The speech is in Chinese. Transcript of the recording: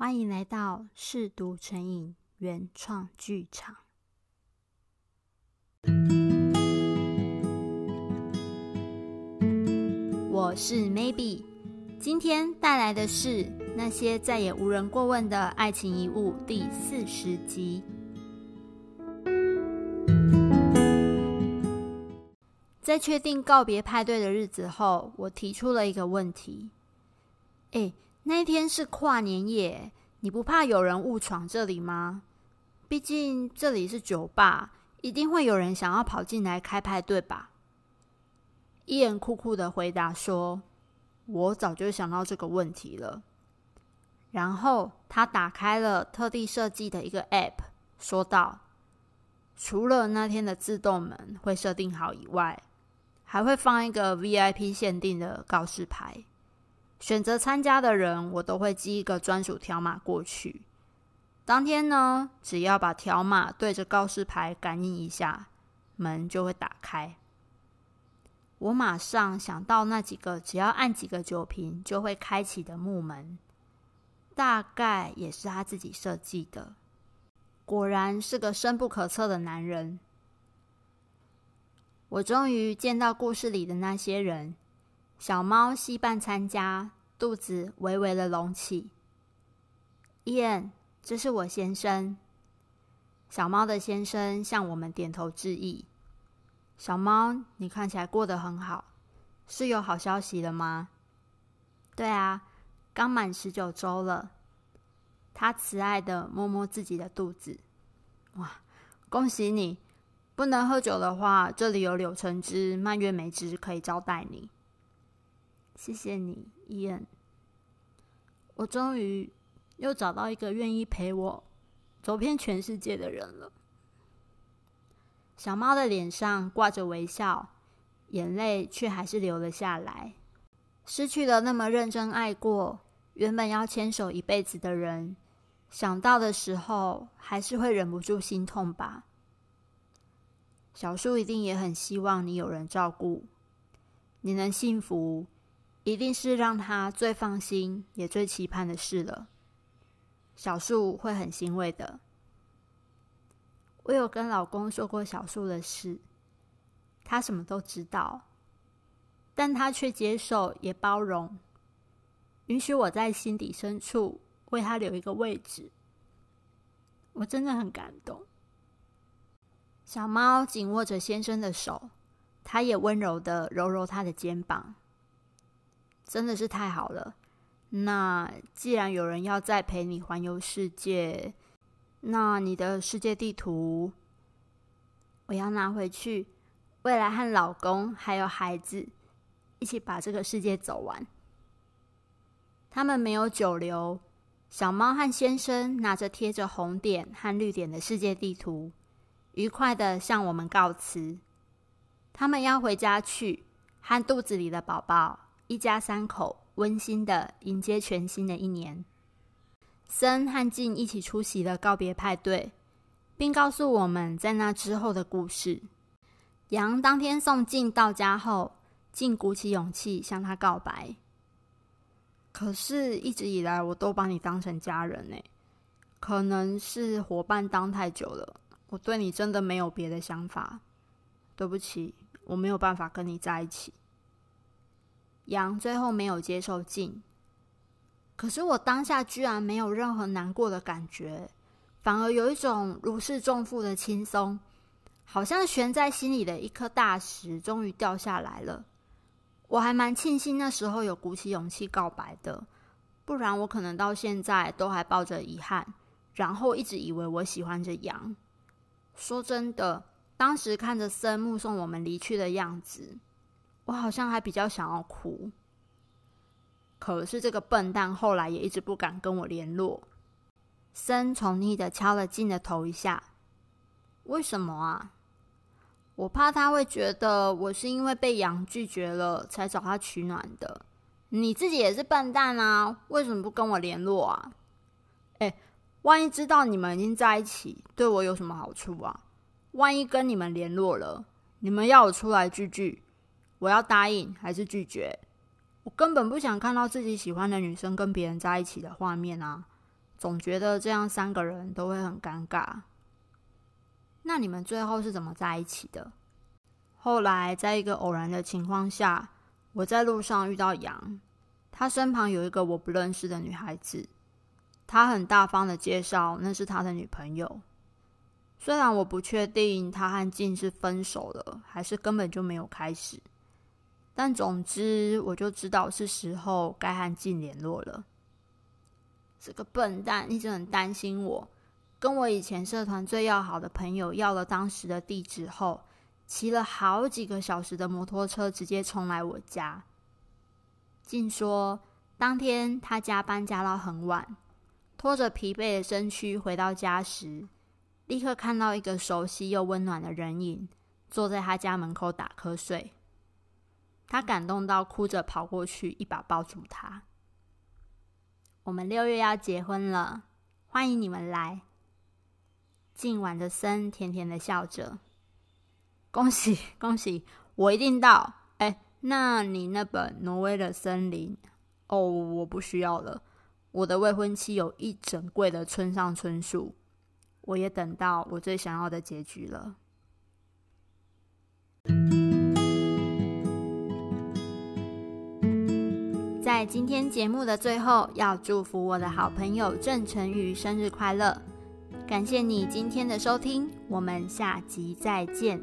欢迎来到嗜读成瘾原创剧场。我是 Maybe，今天带来的是那些再也无人过问的爱情遗物第四十集。在确定告别派对的日子后，我提出了一个问题：诶，那天是跨年夜，你不怕有人误闯这里吗？毕竟这里是酒吧，一定会有人想要跑进来开派对吧？伊恩酷酷的回答说：“我早就想到这个问题了。”然后他打开了特地设计的一个 App，说道：“除了那天的自动门会设定好以外，”还会放一个 VIP 限定的告示牌，选择参加的人，我都会寄一个专属条码过去。当天呢，只要把条码对着告示牌感应一下，门就会打开。我马上想到那几个只要按几个酒瓶就会开启的木门，大概也是他自己设计的。果然是个深不可测的男人。我终于见到故事里的那些人。小猫戏伴参加，肚子微微的隆起。伊恩，这是我先生。小猫的先生向我们点头致意。小猫，你看起来过得很好，是有好消息了吗？对啊，刚满十九周了。他慈爱的摸摸自己的肚子。哇，恭喜你！不能喝酒的话，这里有柳橙汁、蔓越莓汁可以招待你。谢谢你，伊恩。我终于又找到一个愿意陪我走遍全世界的人了。小猫的脸上挂着微笑，眼泪却还是流了下来。失去了那么认真爱过、原本要牵手一辈子的人，想到的时候还是会忍不住心痛吧。小树一定也很希望你有人照顾，你能幸福，一定是让他最放心也最期盼的事了。小树会很欣慰的。我有跟老公说过小树的事，他什么都知道，但他却接受也包容，允许我在心底深处为他留一个位置。我真的很感动。小猫紧握着先生的手，他也温柔的揉揉他的肩膀。真的是太好了。那既然有人要再陪你环游世界，那你的世界地图我要拿回去，未来和老公还有孩子一起把这个世界走完。他们没有久留，小猫和先生拿着贴着红点和绿点的世界地图。愉快的向我们告辞，他们要回家去，和肚子里的宝宝一家三口温馨的迎接全新的一年。森和静一起出席了告别派对，并告诉我们在那之后的故事。杨当天送静到家后，静鼓起勇气向他告白。可是，一直以来我都把你当成家人呢，可能是伙伴当太久了。我对你真的没有别的想法，对不起，我没有办法跟你在一起。杨最后没有接受进，可是我当下居然没有任何难过的感觉，反而有一种如释重负的轻松，好像悬在心里的一颗大石终于掉下来了。我还蛮庆幸那时候有鼓起勇气告白的，不然我可能到现在都还抱着遗憾，然后一直以为我喜欢着杨。说真的，当时看着森目送我们离去的样子，我好像还比较想要哭。可是这个笨蛋后来也一直不敢跟我联络。森宠溺的敲了静的头一下，为什么啊？我怕他会觉得我是因为被羊拒绝了才找他取暖的。你自己也是笨蛋啊，为什么不跟我联络啊？哎。万一知道你们已经在一起，对我有什么好处啊？万一跟你们联络了，你们要我出来聚聚，我要答应还是拒绝？我根本不想看到自己喜欢的女生跟别人在一起的画面啊！总觉得这样三个人都会很尴尬。那你们最后是怎么在一起的？后来在一个偶然的情况下，我在路上遇到杨，他身旁有一个我不认识的女孩子，他很大方的介绍那是他的女朋友。虽然我不确定他和静是分手了，还是根本就没有开始，但总之我就知道是时候该和静联络了。这个笨蛋一直很担心我，跟我以前社团最要好的朋友要了当时的地址后，骑了好几个小时的摩托车直接冲来我家。静说，当天他加班加到很晚，拖着疲惫的身躯回到家时，立刻看到一个熟悉又温暖的人影坐在他家门口打瞌睡，他感动到哭着跑过去，一把抱住他。我们六月要结婚了，欢迎你们来。静玩的森甜甜的笑着，恭喜 恭喜，我一定到。哎，那你那本《挪威的森林》哦，我不需要了。我的未婚妻有一整柜的村上春树。我也等到我最想要的结局了。在今天节目的最后，要祝福我的好朋友郑成宇生日快乐！感谢你今天的收听，我们下集再见。